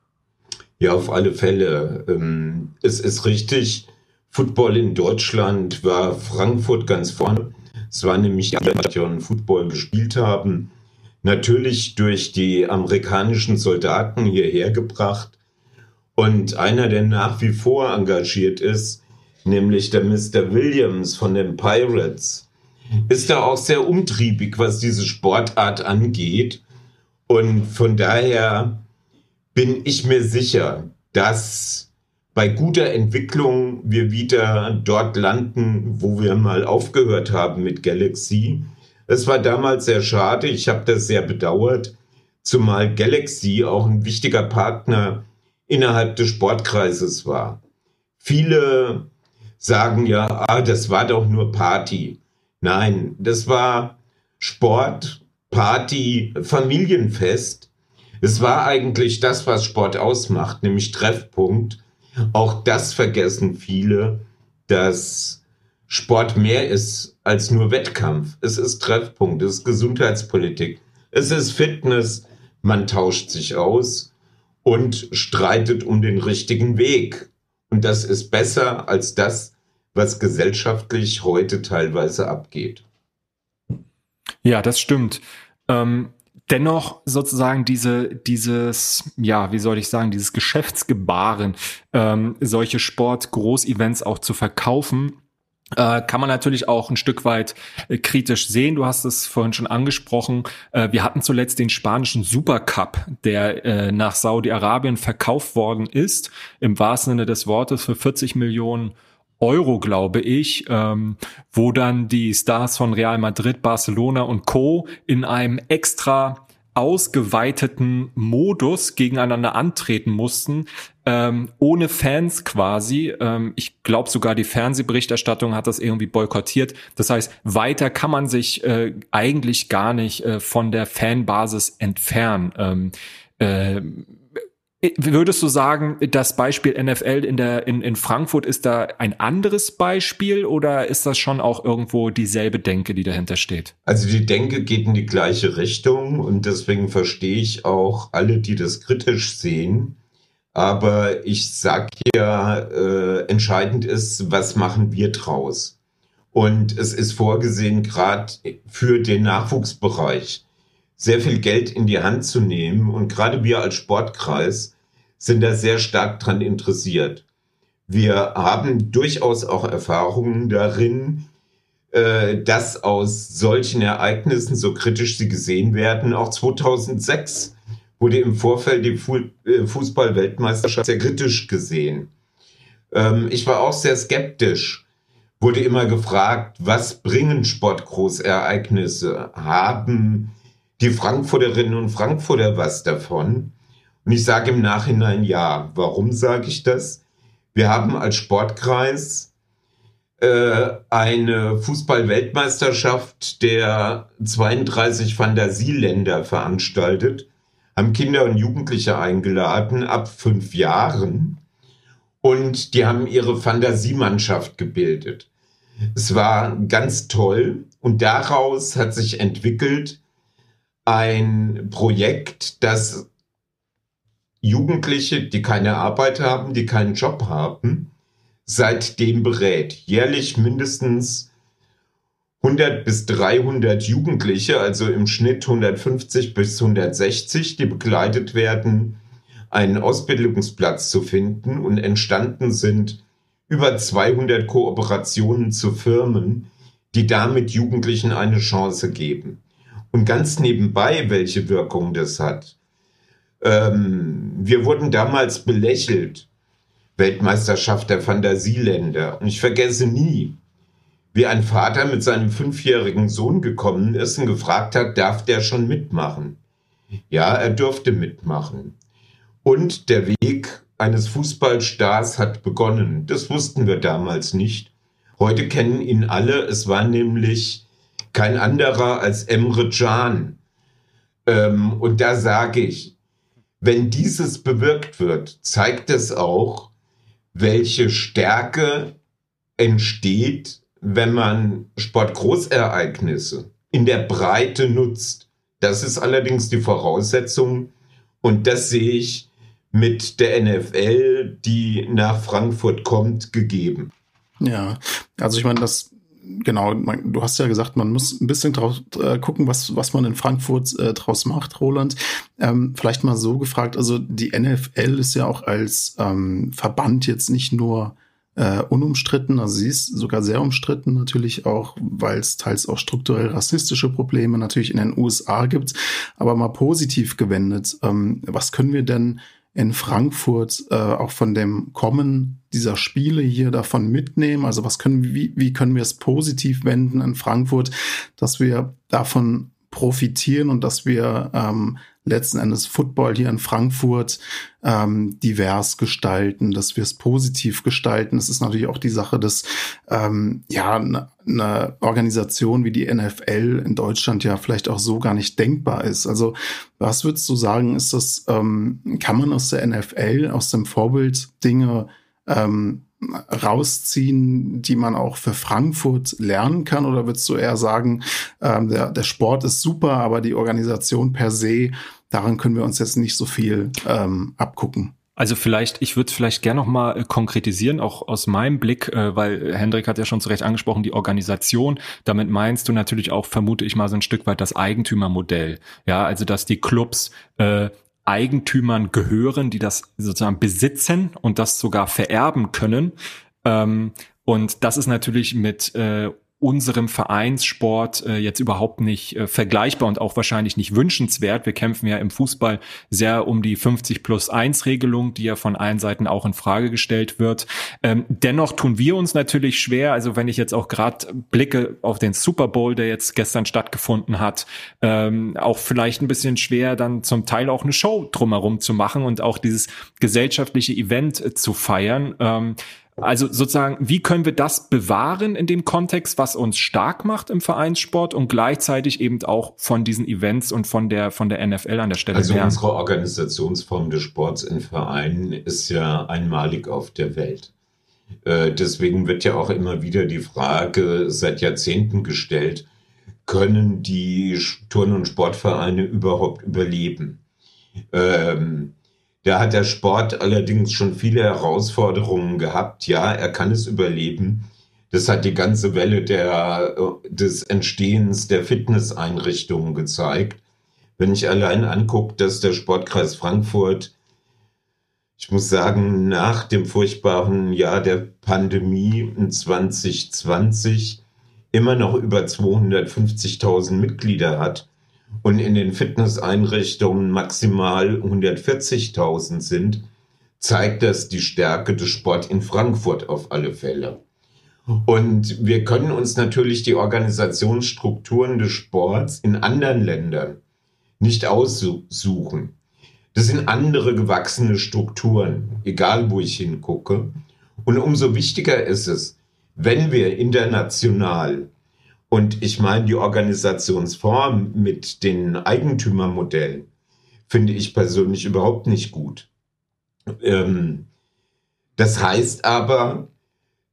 Ja, auf alle Fälle. Ähm, es ist richtig, Football in Deutschland war Frankfurt ganz vorne. Es war nämlich die Nation Football gespielt haben. Natürlich durch die amerikanischen Soldaten hierher gebracht. Und einer, der nach wie vor engagiert ist, nämlich der Mr. Williams von den Pirates, ist da auch sehr umtriebig, was diese Sportart angeht. Und von daher bin ich mir sicher, dass bei guter Entwicklung wir wieder dort landen, wo wir mal aufgehört haben mit Galaxy. Es war damals sehr schade, ich habe das sehr bedauert, zumal Galaxy auch ein wichtiger Partner innerhalb des Sportkreises war. Viele sagen ja, ah, das war doch nur Party. Nein, das war Sport, Party, Familienfest. Es war eigentlich das, was Sport ausmacht, nämlich Treffpunkt. Auch das vergessen viele, dass Sport mehr ist als nur Wettkampf. Es ist Treffpunkt, es ist Gesundheitspolitik, es ist Fitness. Man tauscht sich aus und streitet um den richtigen Weg. Und das ist besser als das, was gesellschaftlich heute teilweise abgeht. Ja, das stimmt. Ähm, dennoch sozusagen diese, dieses, ja, wie soll ich sagen, dieses Geschäftsgebaren, ähm, solche Sport-Groß-Events auch zu verkaufen, äh, kann man natürlich auch ein Stück weit äh, kritisch sehen. Du hast es vorhin schon angesprochen. Äh, wir hatten zuletzt den spanischen Supercup, der äh, nach Saudi-Arabien verkauft worden ist, im wahrsten Sinne des Wortes für 40 Millionen Euro, glaube ich, ähm, wo dann die Stars von Real Madrid, Barcelona und Co. in einem extra ausgeweiteten Modus gegeneinander antreten mussten, ähm, ohne Fans quasi. Ähm, ich glaube sogar die Fernsehberichterstattung hat das irgendwie boykottiert. Das heißt, weiter kann man sich äh, eigentlich gar nicht äh, von der Fanbasis entfernen. Ähm, äh, Würdest du sagen, das Beispiel NFL in der in, in Frankfurt ist da ein anderes Beispiel oder ist das schon auch irgendwo dieselbe Denke, die dahinter steht? Also die Denke geht in die gleiche Richtung und deswegen verstehe ich auch alle, die das kritisch sehen. Aber ich sag ja, äh, entscheidend ist, was machen wir draus? Und es ist vorgesehen, gerade für den Nachwuchsbereich sehr viel Geld in die Hand zu nehmen. Und gerade wir als Sportkreis sind da sehr stark dran interessiert. Wir haben durchaus auch Erfahrungen darin, äh, dass aus solchen Ereignissen, so kritisch sie gesehen werden, auch 2006 wurde im Vorfeld die äh, Fußball-Weltmeisterschaft sehr kritisch gesehen. Ähm, ich war auch sehr skeptisch, wurde immer gefragt, was bringen Sportgroßereignisse? Haben die Frankfurterinnen und Frankfurter was davon? Und ich sage im Nachhinein ja. Warum sage ich das? Wir haben als Sportkreis äh, eine Fußball-Weltmeisterschaft der 32 Fantasieländer veranstaltet, haben Kinder und Jugendliche eingeladen ab fünf Jahren und die haben ihre Fantasiemannschaft gebildet. Es war ganz toll und daraus hat sich entwickelt, ein Projekt, das Jugendliche, die keine Arbeit haben, die keinen Job haben, seitdem berät. Jährlich mindestens 100 bis 300 Jugendliche, also im Schnitt 150 bis 160, die begleitet werden, einen Ausbildungsplatz zu finden und entstanden sind über 200 Kooperationen zu Firmen, die damit Jugendlichen eine Chance geben. Und ganz nebenbei, welche Wirkung das hat. Ähm, wir wurden damals belächelt Weltmeisterschaft der Fantasieländer. Und ich vergesse nie, wie ein Vater mit seinem fünfjährigen Sohn gekommen ist und gefragt hat, darf der schon mitmachen? Ja, er durfte mitmachen. Und der Weg eines Fußballstars hat begonnen. Das wussten wir damals nicht. Heute kennen ihn alle. Es war nämlich kein anderer als Emre Can. Ähm, und da sage ich, wenn dieses bewirkt wird, zeigt es auch, welche Stärke entsteht, wenn man Sportgroßereignisse in der Breite nutzt. Das ist allerdings die Voraussetzung und das sehe ich mit der NFL, die nach Frankfurt kommt, gegeben. Ja, also ich meine, das genau, man, du hast ja gesagt, man muss ein bisschen drauf äh, gucken, was, was man in Frankfurt äh, draus macht, Roland. Ähm, vielleicht mal so gefragt, also die NFL ist ja auch als ähm, Verband jetzt nicht nur äh, unumstritten, also sie ist sogar sehr umstritten, natürlich auch, weil es teils auch strukturell rassistische Probleme natürlich in den USA gibt, aber mal positiv gewendet. Ähm, was können wir denn in Frankfurt äh, auch von dem Kommen dieser Spiele hier davon mitnehmen? Also was können, wie, wie können wir es positiv wenden in Frankfurt, dass wir davon profitieren und dass wir ähm, letzten Endes Football hier in Frankfurt ähm, divers gestalten, dass wir es positiv gestalten. Es ist natürlich auch die Sache, dass ähm, ja eine ne Organisation wie die NFL in Deutschland ja vielleicht auch so gar nicht denkbar ist. Also was würdest du sagen, ist das, ähm, kann man aus der NFL, aus dem Vorbild Dinge ähm, rausziehen, die man auch für Frankfurt lernen kann? Oder würdest du eher sagen, ähm, der, der Sport ist super, aber die Organisation per se, daran können wir uns jetzt nicht so viel ähm, abgucken? Also vielleicht, ich würde vielleicht gerne noch mal äh, konkretisieren, auch aus meinem Blick, äh, weil Hendrik hat ja schon zu Recht angesprochen, die Organisation. Damit meinst du natürlich auch, vermute ich mal, so ein Stück weit das Eigentümermodell. Ja, also dass die Clubs äh, Eigentümern gehören, die das sozusagen besitzen und das sogar vererben können. Ähm, und das ist natürlich mit äh, unserem Vereinssport äh, jetzt überhaupt nicht äh, vergleichbar und auch wahrscheinlich nicht wünschenswert. Wir kämpfen ja im Fußball sehr um die 50 plus 1 Regelung, die ja von allen Seiten auch in Frage gestellt wird. Ähm, dennoch tun wir uns natürlich schwer. Also wenn ich jetzt auch gerade blicke auf den Super Bowl, der jetzt gestern stattgefunden hat, ähm, auch vielleicht ein bisschen schwer, dann zum Teil auch eine Show drumherum zu machen und auch dieses gesellschaftliche Event äh, zu feiern. Ähm, also sozusagen, wie können wir das bewahren in dem Kontext, was uns stark macht im Vereinssport und gleichzeitig eben auch von diesen Events und von der, von der NFL an der Stelle Also lernen? unsere Organisationsform des Sports in Vereinen ist ja einmalig auf der Welt. Äh, deswegen wird ja auch immer wieder die Frage seit Jahrzehnten gestellt, können die Turn- und Sportvereine überhaupt überleben? Ähm, da hat der Sport allerdings schon viele Herausforderungen gehabt. Ja, er kann es überleben. Das hat die ganze Welle der, des Entstehens der Fitnesseinrichtungen gezeigt. Wenn ich allein angucke, dass der Sportkreis Frankfurt, ich muss sagen, nach dem furchtbaren Jahr der Pandemie in 2020 immer noch über 250.000 Mitglieder hat, und in den Fitnesseinrichtungen maximal 140.000 sind, zeigt das die Stärke des Sport in Frankfurt auf alle Fälle. Und wir können uns natürlich die Organisationsstrukturen des Sports in anderen Ländern nicht aussuchen. Das sind andere gewachsene Strukturen, egal wo ich hingucke. Und umso wichtiger ist es, wenn wir international und ich meine, die Organisationsform mit den Eigentümermodellen finde ich persönlich überhaupt nicht gut. Ähm, das heißt aber,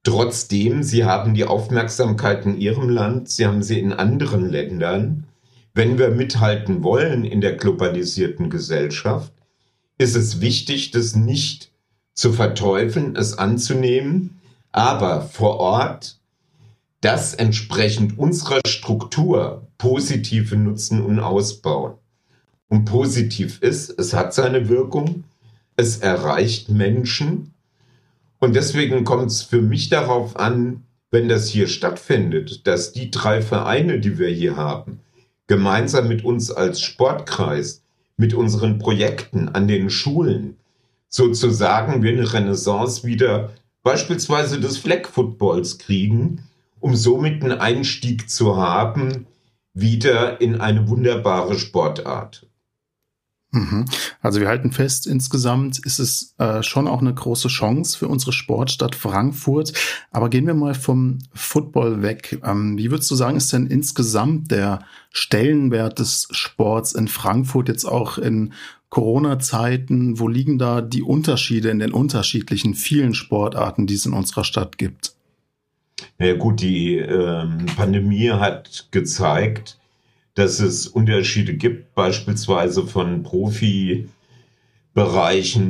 trotzdem, Sie haben die Aufmerksamkeit in Ihrem Land, Sie haben sie in anderen Ländern. Wenn wir mithalten wollen in der globalisierten Gesellschaft, ist es wichtig, das nicht zu verteufeln, es anzunehmen, aber vor Ort das entsprechend unserer Struktur positive nutzen und ausbauen. Und positiv ist, es hat seine Wirkung, es erreicht Menschen. Und deswegen kommt es für mich darauf an, wenn das hier stattfindet, dass die drei Vereine, die wir hier haben, gemeinsam mit uns als Sportkreis, mit unseren Projekten an den Schulen, sozusagen wir eine Renaissance wieder beispielsweise des Flag Footballs kriegen, um somit einen Einstieg zu haben, wieder in eine wunderbare Sportart. Mhm. Also wir halten fest, insgesamt ist es äh, schon auch eine große Chance für unsere Sportstadt Frankfurt. Aber gehen wir mal vom Football weg. Ähm, wie würdest du sagen, ist denn insgesamt der Stellenwert des Sports in Frankfurt jetzt auch in Corona-Zeiten? Wo liegen da die Unterschiede in den unterschiedlichen vielen Sportarten, die es in unserer Stadt gibt? Ja gut, die ähm, Pandemie hat gezeigt, dass es Unterschiede gibt, beispielsweise von Profibereichen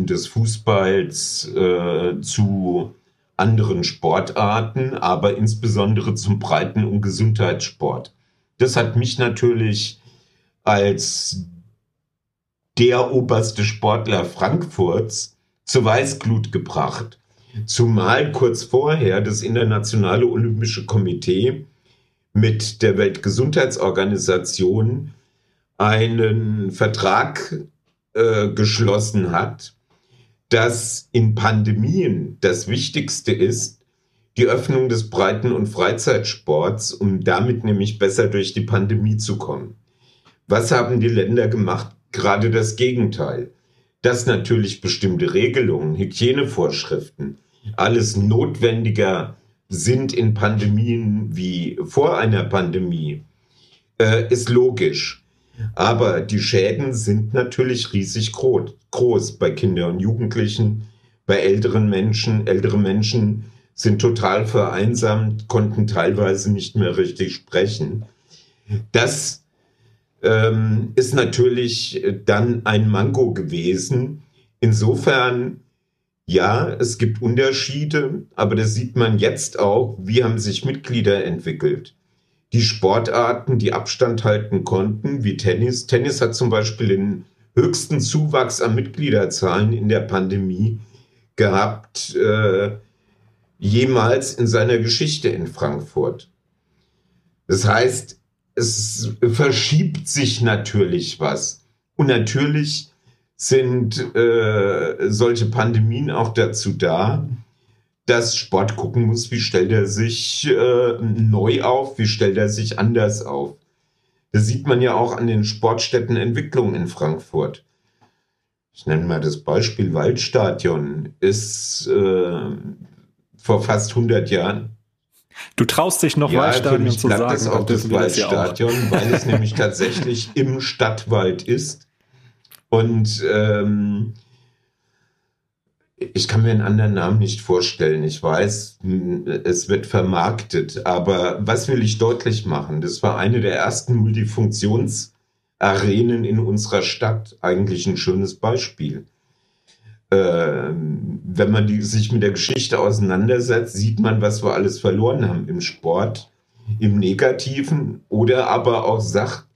des Fußballs äh, zu anderen Sportarten, aber insbesondere zum Breiten- und Gesundheitssport. Das hat mich natürlich als der oberste Sportler Frankfurts zur Weißglut gebracht. Zumal kurz vorher das Internationale Olympische Komitee mit der Weltgesundheitsorganisation einen Vertrag äh, geschlossen hat, dass in Pandemien das Wichtigste ist, die Öffnung des Breiten- und Freizeitsports, um damit nämlich besser durch die Pandemie zu kommen. Was haben die Länder gemacht? Gerade das Gegenteil. Dass natürlich bestimmte Regelungen, Hygienevorschriften, alles notwendiger sind in Pandemien wie vor einer Pandemie, äh, ist logisch. Aber die Schäden sind natürlich riesig groß bei Kindern und Jugendlichen, bei älteren Menschen. Ältere Menschen sind total vereinsamt, konnten teilweise nicht mehr richtig sprechen. Das ähm, ist natürlich dann ein Manko gewesen. Insofern ja, es gibt Unterschiede, aber das sieht man jetzt auch, wie haben sich Mitglieder entwickelt. Die Sportarten, die Abstand halten konnten, wie Tennis. Tennis hat zum Beispiel den höchsten Zuwachs an Mitgliederzahlen in der Pandemie gehabt, äh, jemals in seiner Geschichte in Frankfurt. Das heißt, es verschiebt sich natürlich was. Und natürlich sind äh, solche Pandemien auch dazu da, dass Sport gucken muss, wie stellt er sich äh, neu auf, wie stellt er sich anders auf. Das sieht man ja auch an den Sportstättenentwicklungen in Frankfurt. Ich nenne mal das Beispiel Waldstadion, ist äh, vor fast 100 Jahren. Du traust dich noch ja, Waldstadion zu sagen. Das auch das Waldstadion, ja weil es nämlich tatsächlich im Stadtwald ist und ähm, ich kann mir einen anderen Namen nicht vorstellen. Ich weiß, es wird vermarktet. Aber was will ich deutlich machen? Das war eine der ersten Multifunktionsarenen in unserer Stadt. Eigentlich ein schönes Beispiel. Ähm, wenn man die, sich mit der Geschichte auseinandersetzt, sieht man, was wir alles verloren haben im Sport, im Negativen oder aber auch sagt,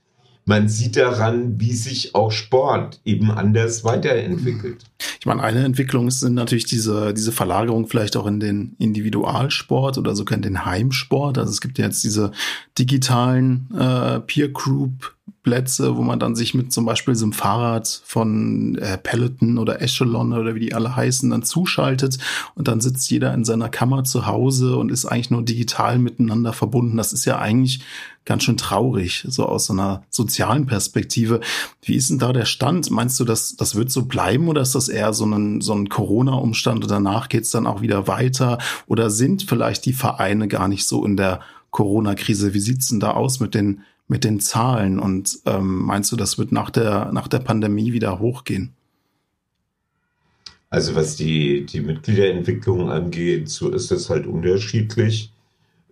man sieht daran, wie sich auch Sport eben anders weiterentwickelt. Ich meine, eine Entwicklung sind natürlich diese, diese Verlagerung vielleicht auch in den Individualsport oder sogar in den Heimsport. Also es gibt ja jetzt diese digitalen äh, Peer Group Plätze, wo man dann sich mit zum Beispiel so einem Fahrrad von äh, Peloton oder Echelon oder wie die alle heißen, dann zuschaltet und dann sitzt jeder in seiner Kammer zu Hause und ist eigentlich nur digital miteinander verbunden. Das ist ja eigentlich ganz schön traurig, so aus so einer sozialen Perspektive. Wie ist denn da der Stand? Meinst du, dass das wird so bleiben oder ist das eher so ein, so ein Corona-Umstand und danach geht's dann auch wieder weiter? Oder sind vielleicht die Vereine gar nicht so in der Corona-Krise? Wie sieht's denn da aus mit den mit den Zahlen? Und ähm, meinst du, das wird nach der, nach der Pandemie wieder hochgehen? Also was die, die Mitgliederentwicklung angeht, so ist es halt unterschiedlich.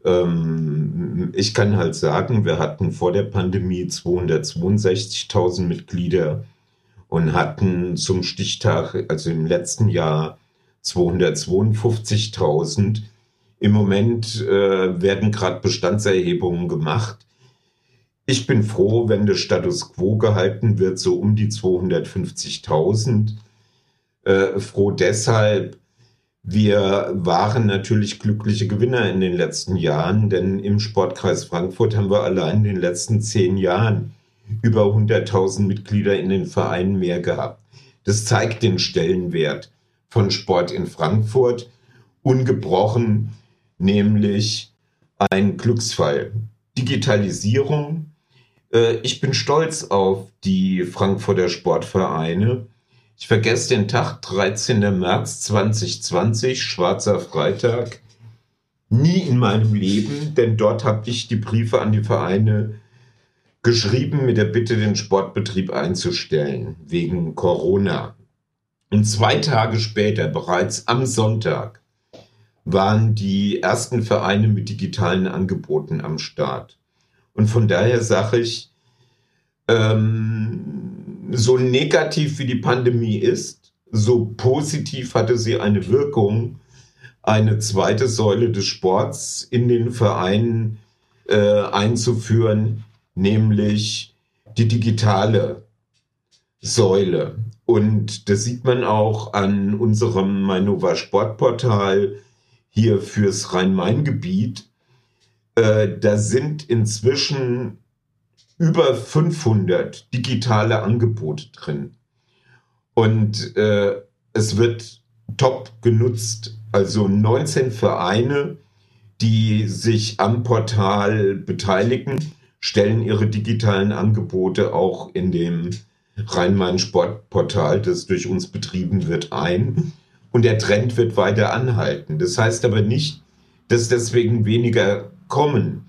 Ähm, ich kann halt sagen, wir hatten vor der Pandemie 262.000 Mitglieder und hatten zum Stichtag, also im letzten Jahr, 252.000. Im Moment äh, werden gerade Bestandserhebungen gemacht. Ich bin froh, wenn der Status quo gehalten wird, so um die 250.000. Äh, froh deshalb, wir waren natürlich glückliche Gewinner in den letzten Jahren, denn im Sportkreis Frankfurt haben wir allein in den letzten zehn Jahren über 100.000 Mitglieder in den Vereinen mehr gehabt. Das zeigt den Stellenwert von Sport in Frankfurt ungebrochen, nämlich ein Glücksfall. Digitalisierung. Äh, ich bin stolz auf die Frankfurter Sportvereine. Ich vergesse den Tag, 13. März 2020, schwarzer Freitag. Nie in meinem Leben, denn dort habe ich die Briefe an die Vereine geschrieben mit der Bitte, den Sportbetrieb einzustellen, wegen Corona. Und zwei Tage später, bereits am Sonntag, waren die ersten Vereine mit digitalen Angeboten am Start. Und von daher sage ich, ähm, so negativ wie die Pandemie ist, so positiv hatte sie eine Wirkung, eine zweite Säule des Sports in den Vereinen äh, einzuführen, nämlich die digitale Säule. Und das sieht man auch an unserem Mainova Sportportal hier fürs Rhein-Main-Gebiet. Äh, da sind inzwischen über 500 digitale Angebote drin. Und äh, es wird top genutzt. Also 19 Vereine, die sich am Portal beteiligen, stellen ihre digitalen Angebote auch in dem Rhein-Main-Sportportal, das durch uns betrieben wird, ein. Und der Trend wird weiter anhalten. Das heißt aber nicht, dass deswegen weniger kommen.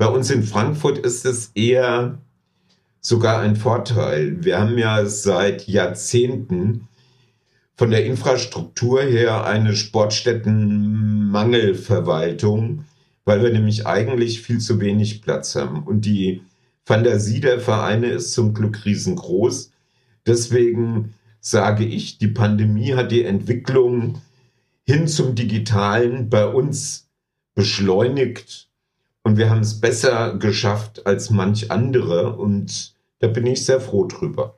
Bei uns in Frankfurt ist es eher sogar ein Vorteil. Wir haben ja seit Jahrzehnten von der Infrastruktur her eine Sportstättenmangelverwaltung, weil wir nämlich eigentlich viel zu wenig Platz haben. Und die Fantasie der Vereine ist zum Glück riesengroß. Deswegen sage ich, die Pandemie hat die Entwicklung hin zum Digitalen bei uns beschleunigt und wir haben es besser geschafft als manch andere und da bin ich sehr froh drüber.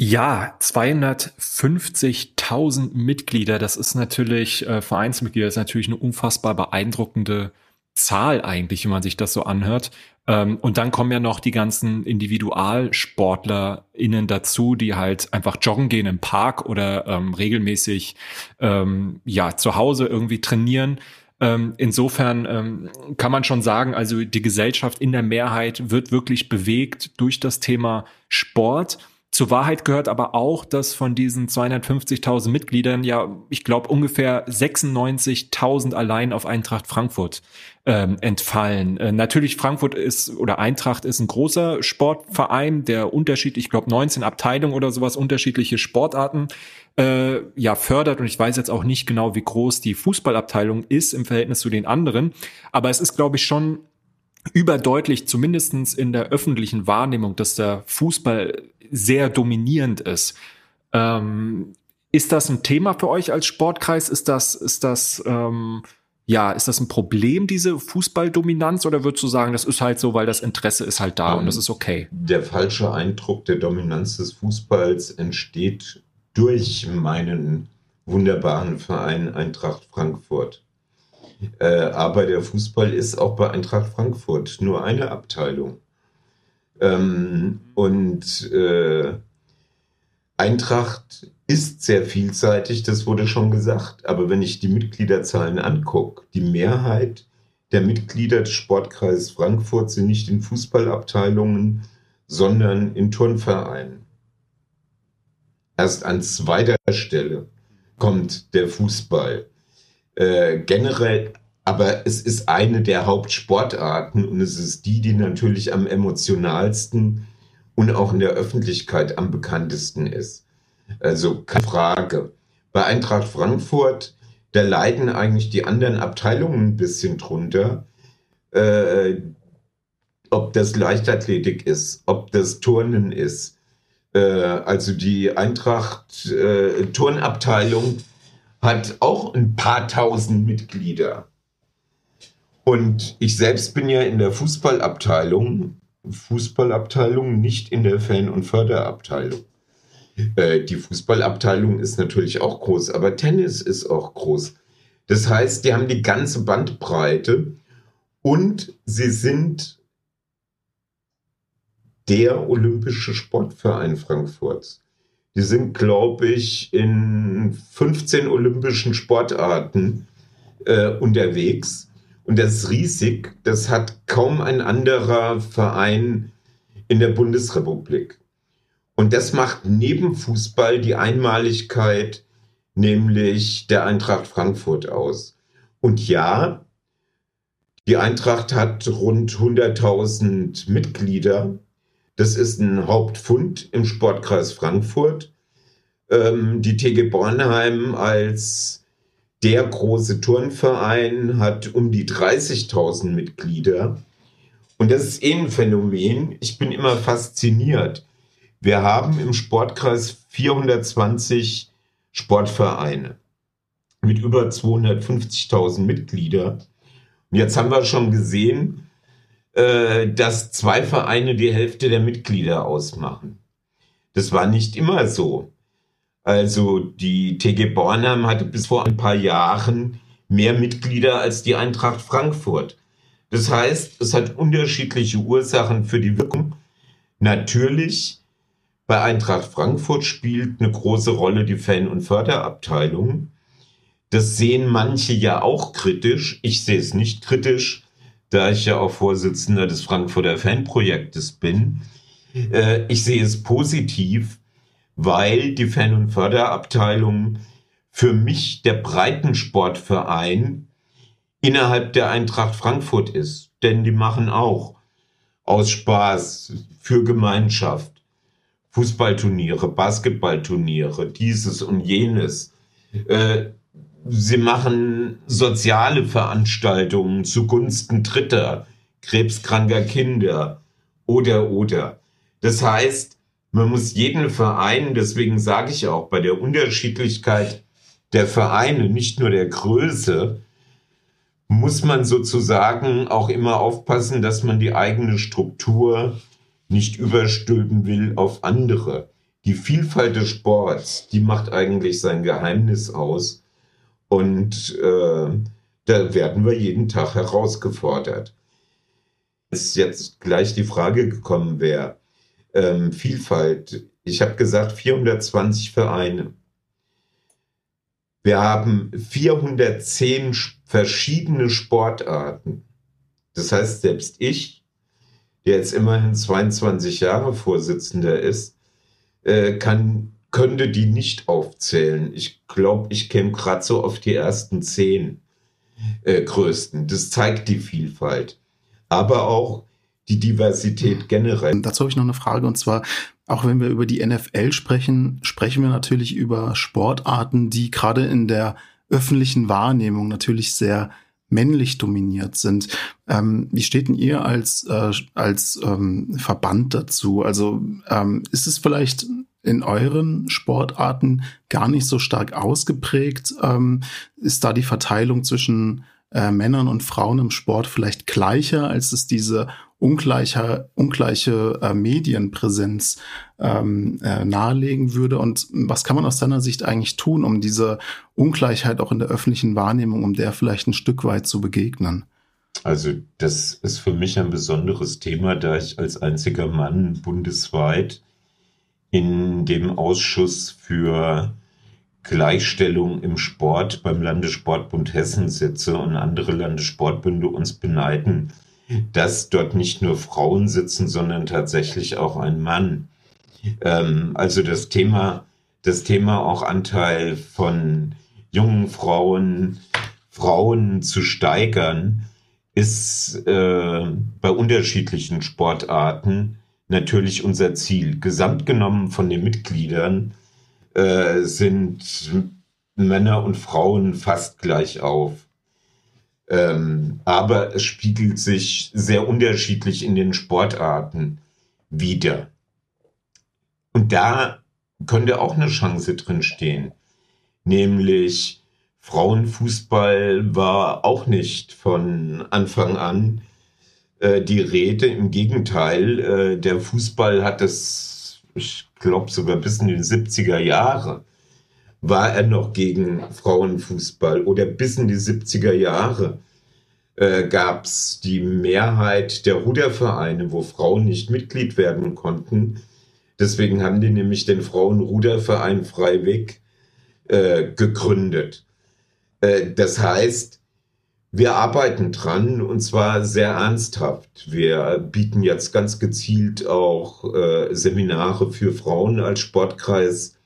Ja, 250.000 Mitglieder, das ist natürlich, äh, Vereinsmitglieder, das ist natürlich eine unfassbar beeindruckende Zahl eigentlich, wenn man sich das so anhört. Ähm, und dann kommen ja noch die ganzen IndividualsportlerInnen dazu, die halt einfach joggen gehen im Park oder ähm, regelmäßig ähm, ja zu Hause irgendwie trainieren. Ähm, insofern ähm, kann man schon sagen, also die Gesellschaft in der Mehrheit wird wirklich bewegt durch das Thema Sport. Zur Wahrheit gehört aber auch, dass von diesen 250.000 Mitgliedern ja, ich glaube, ungefähr 96.000 allein auf Eintracht Frankfurt ähm, entfallen. Äh, natürlich Frankfurt ist oder Eintracht ist ein großer Sportverein, der unterschiedlich, ich glaube 19 Abteilungen oder sowas, unterschiedliche Sportarten äh, ja fördert. Und ich weiß jetzt auch nicht genau, wie groß die Fußballabteilung ist im Verhältnis zu den anderen. Aber es ist, glaube ich, schon überdeutlich, zumindestens in der öffentlichen Wahrnehmung, dass der Fußball sehr dominierend ist. Ähm, ist das ein Thema für euch als Sportkreis? Ist das, ist das, ähm, ja, ist das ein Problem, diese Fußballdominanz, oder würdest du sagen, das ist halt so, weil das Interesse ist halt da um, und das ist okay? Der falsche Eindruck der Dominanz des Fußballs entsteht durch meinen wunderbaren Verein Eintracht Frankfurt. Äh, aber der Fußball ist auch bei Eintracht Frankfurt nur eine Abteilung. Ähm, und äh, Eintracht ist sehr vielseitig, das wurde schon gesagt. Aber wenn ich die Mitgliederzahlen angucke, die Mehrheit der Mitglieder des Sportkreises Frankfurt sind nicht in Fußballabteilungen, sondern in Turnvereinen. Erst an zweiter Stelle kommt der Fußball. Äh, generell aber es ist eine der Hauptsportarten und es ist die, die natürlich am emotionalsten und auch in der Öffentlichkeit am bekanntesten ist. Also keine Frage. Bei Eintracht Frankfurt, da leiden eigentlich die anderen Abteilungen ein bisschen drunter. Äh, ob das Leichtathletik ist, ob das Turnen ist. Äh, also die Eintracht äh, Turnabteilung hat auch ein paar tausend Mitglieder. Und ich selbst bin ja in der Fußballabteilung, Fußballabteilung, nicht in der Fan- und Förderabteilung. Äh, die Fußballabteilung ist natürlich auch groß, aber Tennis ist auch groß. Das heißt, die haben die ganze Bandbreite und sie sind der olympische Sportverein Frankfurts. Die sind, glaube ich, in 15 olympischen Sportarten äh, unterwegs. Und das ist riesig. Das hat kaum ein anderer Verein in der Bundesrepublik. Und das macht neben Fußball die Einmaligkeit, nämlich der Eintracht Frankfurt aus. Und ja, die Eintracht hat rund 100.000 Mitglieder. Das ist ein Hauptfund im Sportkreis Frankfurt. Ähm, die TG Bornheim als der große Turnverein hat um die 30.000 Mitglieder. Und das ist eh ein Phänomen. Ich bin immer fasziniert. Wir haben im Sportkreis 420 Sportvereine mit über 250.000 Mitgliedern. Und jetzt haben wir schon gesehen, äh, dass zwei Vereine die Hälfte der Mitglieder ausmachen. Das war nicht immer so. Also die TG Bornheim hatte bis vor ein paar Jahren mehr Mitglieder als die Eintracht Frankfurt. Das heißt, es hat unterschiedliche Ursachen für die Wirkung. Natürlich, bei Eintracht Frankfurt spielt eine große Rolle die Fan- und Förderabteilung. Das sehen manche ja auch kritisch. Ich sehe es nicht kritisch, da ich ja auch Vorsitzender des Frankfurter Fanprojektes bin. Äh, ich sehe es positiv, weil die Fan- und Förderabteilung für mich der Breitensportverein innerhalb der Eintracht Frankfurt ist. Denn die machen auch aus Spaß für Gemeinschaft Fußballturniere, Basketballturniere, dieses und jenes. Äh, sie machen soziale Veranstaltungen zugunsten Dritter, krebskranker Kinder oder oder. Das heißt, man muss jeden Verein, deswegen sage ich auch bei der Unterschiedlichkeit der Vereine, nicht nur der Größe, muss man sozusagen auch immer aufpassen, dass man die eigene Struktur nicht überstülpen will auf andere. Die Vielfalt des Sports, die macht eigentlich sein Geheimnis aus. Und äh, da werden wir jeden Tag herausgefordert. Ist jetzt gleich die Frage gekommen, wer ähm, Vielfalt. Ich habe gesagt 420 Vereine. Wir haben 410 verschiedene Sportarten. Das heißt, selbst ich, der jetzt immerhin 22 Jahre Vorsitzender ist, äh, kann, könnte die nicht aufzählen. Ich glaube, ich käme gerade so auf die ersten zehn äh, größten. Das zeigt die Vielfalt. Aber auch die Diversität generell. Dazu habe ich noch eine Frage und zwar, auch wenn wir über die NFL sprechen, sprechen wir natürlich über Sportarten, die gerade in der öffentlichen Wahrnehmung natürlich sehr männlich dominiert sind. Ähm, wie steht denn ihr als, äh, als ähm, Verband dazu? Also ähm, ist es vielleicht in euren Sportarten gar nicht so stark ausgeprägt? Ähm, ist da die Verteilung zwischen äh, Männern und Frauen im Sport vielleicht gleicher, als es diese ungleicher, ungleiche äh, Medienpräsenz ähm, äh, nahelegen würde? Und was kann man aus deiner Sicht eigentlich tun, um diese Ungleichheit auch in der öffentlichen Wahrnehmung, um der vielleicht ein Stück weit zu begegnen? Also das ist für mich ein besonderes Thema, da ich als einziger Mann bundesweit in dem Ausschuss für Gleichstellung im Sport beim Landessportbund Hessen sitze und andere Landessportbünde uns beneiden, dass dort nicht nur Frauen sitzen, sondern tatsächlich auch ein Mann. Ähm, also das Thema, das Thema auch Anteil von jungen Frauen, Frauen zu steigern, ist äh, bei unterschiedlichen Sportarten natürlich unser Ziel. Gesamt genommen von den Mitgliedern äh, sind Männer und Frauen fast gleich auf. Ähm, aber es spiegelt sich sehr unterschiedlich in den Sportarten wieder. Und da könnte auch eine Chance drin stehen. Nämlich Frauenfußball war auch nicht von Anfang an äh, die Rede. Im Gegenteil, äh, der Fußball hat es, ich glaube sogar bis in die 70er Jahre, war er noch gegen Frauenfußball oder bis in die 70er Jahre äh, gab es die Mehrheit der Rudervereine, wo Frauen nicht Mitglied werden konnten. Deswegen haben die nämlich den Frauenruderverein Freiweg äh, gegründet. Äh, das heißt, wir arbeiten dran und zwar sehr ernsthaft. Wir bieten jetzt ganz gezielt auch äh, Seminare für Frauen als Sportkreis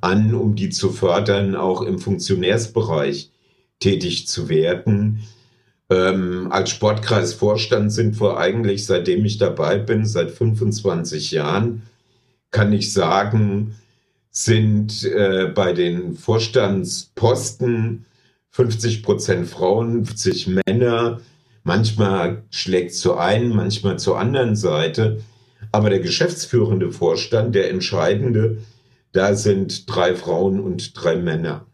an, um die zu fördern, auch im Funktionärsbereich tätig zu werden. Ähm, als Sportkreisvorstand sind wir eigentlich, seitdem ich dabei bin, seit 25 Jahren, kann ich sagen, sind äh, bei den Vorstandsposten 50 Prozent Frauen, 50 Männer. Manchmal schlägt zur einen, manchmal zur anderen Seite. Aber der geschäftsführende Vorstand, der entscheidende, da sind drei Frauen und drei Männer.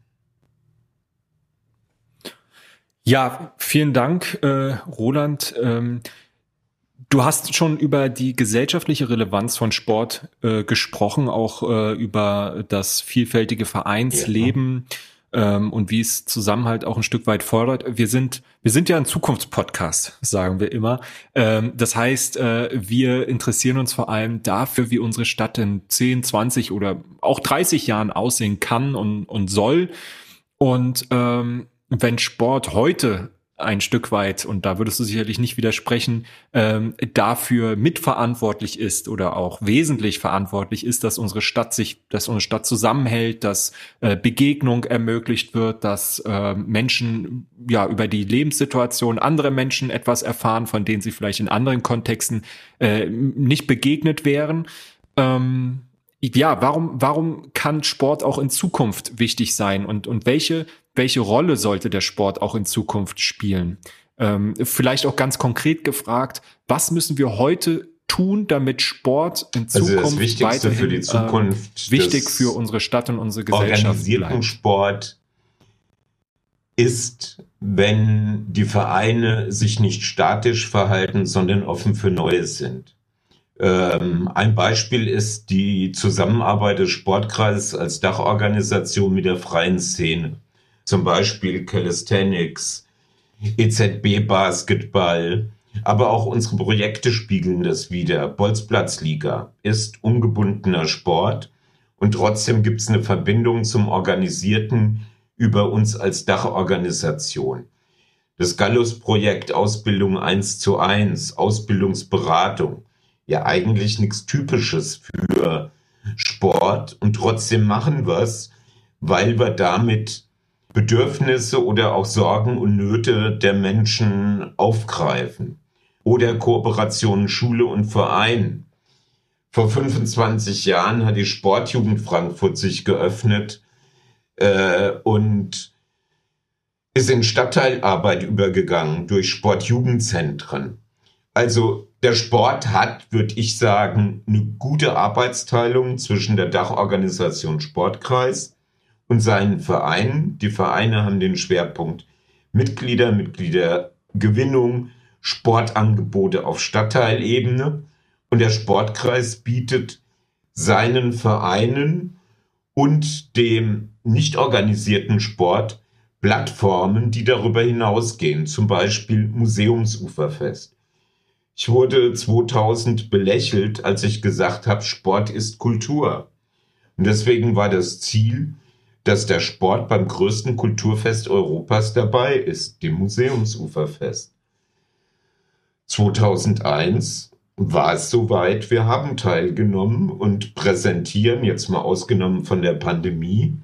Ja, vielen Dank, äh, Roland. Ähm, du hast schon über die gesellschaftliche Relevanz von Sport äh, gesprochen, auch äh, über das vielfältige Vereinsleben. Ja ähm, und wie es Zusammenhalt auch ein Stück weit fordert. Wir sind, wir sind ja ein Zukunftspodcast, sagen wir immer. Ähm, das heißt, äh, wir interessieren uns vor allem dafür, wie unsere Stadt in 10, 20 oder auch 30 Jahren aussehen kann und, und soll. Und ähm, wenn Sport heute ein Stück weit, und da würdest du sicherlich nicht widersprechen, ähm, dafür mitverantwortlich ist oder auch wesentlich verantwortlich ist, dass unsere Stadt sich, dass unsere Stadt zusammenhält, dass äh, Begegnung ermöglicht wird, dass äh, Menschen ja über die Lebenssituation andere Menschen etwas erfahren, von denen sie vielleicht in anderen Kontexten äh, nicht begegnet wären. Ähm, ja, warum, warum kann Sport auch in Zukunft wichtig sein und, und welche welche Rolle sollte der Sport auch in Zukunft spielen? Ähm, vielleicht auch ganz konkret gefragt, was müssen wir heute tun, damit Sport in Zukunft also das Wichtigste weiterhin, für die Zukunft äh, wichtig für unsere Stadt und unsere Gesellschaft organisierten bleibt. Sport ist, wenn die Vereine sich nicht statisch verhalten, sondern offen für Neues sind. Ähm, ein Beispiel ist die Zusammenarbeit des Sportkreises als Dachorganisation mit der freien Szene zum Beispiel Calisthenics, EZB Basketball, aber auch unsere Projekte spiegeln das wieder. Bolzplatzliga ist ungebundener Sport und trotzdem gibt es eine Verbindung zum Organisierten über uns als Dachorganisation. Das Gallus-Projekt Ausbildung 1 zu 1, Ausbildungsberatung, ja eigentlich nichts Typisches für Sport und trotzdem machen wir es, weil wir damit Bedürfnisse oder auch Sorgen und Nöte der Menschen aufgreifen. Oder Kooperationen Schule und Verein. Vor 25 Jahren hat die Sportjugend Frankfurt sich geöffnet äh, und ist in Stadtteilarbeit übergegangen durch Sportjugendzentren. Also der Sport hat, würde ich sagen, eine gute Arbeitsteilung zwischen der Dachorganisation Sportkreis und seinen Vereinen. Die Vereine haben den Schwerpunkt Mitglieder, Mitgliedergewinnung, Sportangebote auf Stadtteilebene. Und der Sportkreis bietet seinen Vereinen und dem nicht organisierten Sport Plattformen, die darüber hinausgehen, zum Beispiel Museumsuferfest. Ich wurde 2000 belächelt, als ich gesagt habe, Sport ist Kultur. Und deswegen war das Ziel, dass der Sport beim größten Kulturfest Europas dabei ist, dem Museumsuferfest. 2001 war es soweit, wir haben teilgenommen und präsentieren, jetzt mal ausgenommen von der Pandemie,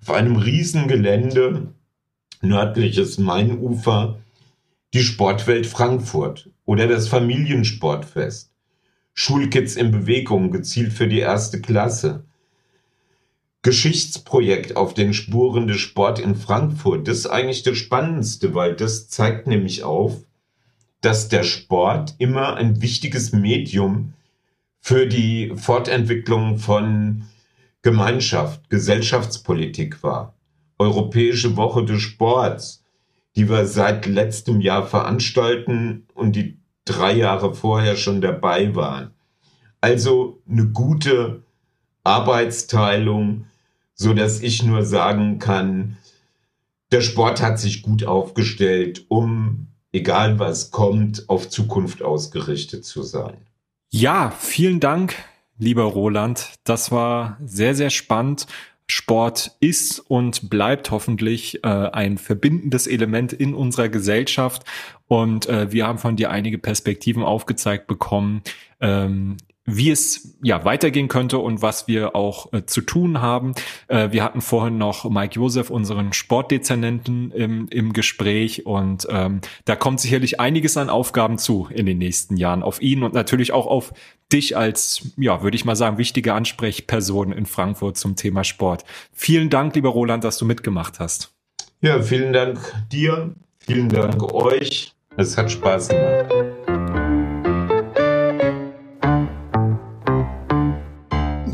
auf einem Riesengelände, nördliches Mainufer, die Sportwelt Frankfurt oder das Familiensportfest. Schulkids in Bewegung, gezielt für die erste Klasse. Geschichtsprojekt auf den Spuren des Sport in Frankfurt. Das ist eigentlich das Spannendste, weil das zeigt nämlich auf, dass der Sport immer ein wichtiges Medium für die Fortentwicklung von Gemeinschaft, Gesellschaftspolitik war. Europäische Woche des Sports, die wir seit letztem Jahr veranstalten und die drei Jahre vorher schon dabei waren. Also eine gute Arbeitsteilung, so dass ich nur sagen kann, der Sport hat sich gut aufgestellt, um egal was kommt, auf Zukunft ausgerichtet zu sein. Ja, vielen Dank, lieber Roland. Das war sehr, sehr spannend. Sport ist und bleibt hoffentlich äh, ein verbindendes Element in unserer Gesellschaft. Und äh, wir haben von dir einige Perspektiven aufgezeigt bekommen, ähm, wie es ja weitergehen könnte und was wir auch äh, zu tun haben. Äh, wir hatten vorhin noch Mike Josef, unseren Sportdezernenten, im, im Gespräch und ähm, da kommt sicherlich einiges an Aufgaben zu in den nächsten Jahren auf ihn und natürlich auch auf dich als, ja, würde ich mal sagen, wichtige Ansprechperson in Frankfurt zum Thema Sport. Vielen Dank, lieber Roland, dass du mitgemacht hast. Ja, vielen Dank dir, vielen Dank euch. Es hat Spaß gemacht.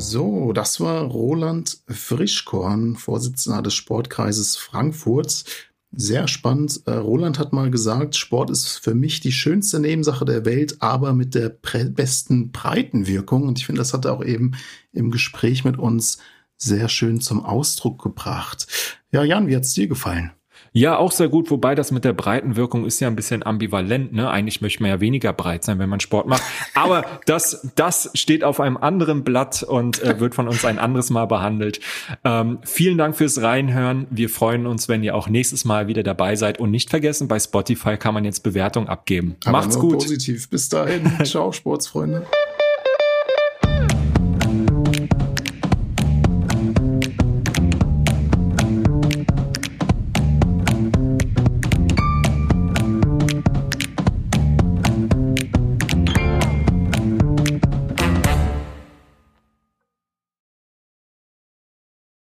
So, das war Roland Frischkorn, Vorsitzender des Sportkreises Frankfurt. Sehr spannend. Äh, Roland hat mal gesagt, Sport ist für mich die schönste Nebensache der Welt, aber mit der besten Breitenwirkung. Und ich finde, das hat er auch eben im Gespräch mit uns sehr schön zum Ausdruck gebracht. Ja, Jan, wie hat's dir gefallen? Ja, auch sehr gut, wobei das mit der Breitenwirkung ist ja ein bisschen ambivalent. Ne? Eigentlich möchte man ja weniger breit sein, wenn man Sport macht. Aber das, das steht auf einem anderen Blatt und äh, wird von uns ein anderes Mal behandelt. Ähm, vielen Dank fürs Reinhören. Wir freuen uns, wenn ihr auch nächstes Mal wieder dabei seid. Und nicht vergessen, bei Spotify kann man jetzt Bewertung abgeben. Aber Macht's gut. Positiv. Bis dahin. Ciao, Sportsfreunde.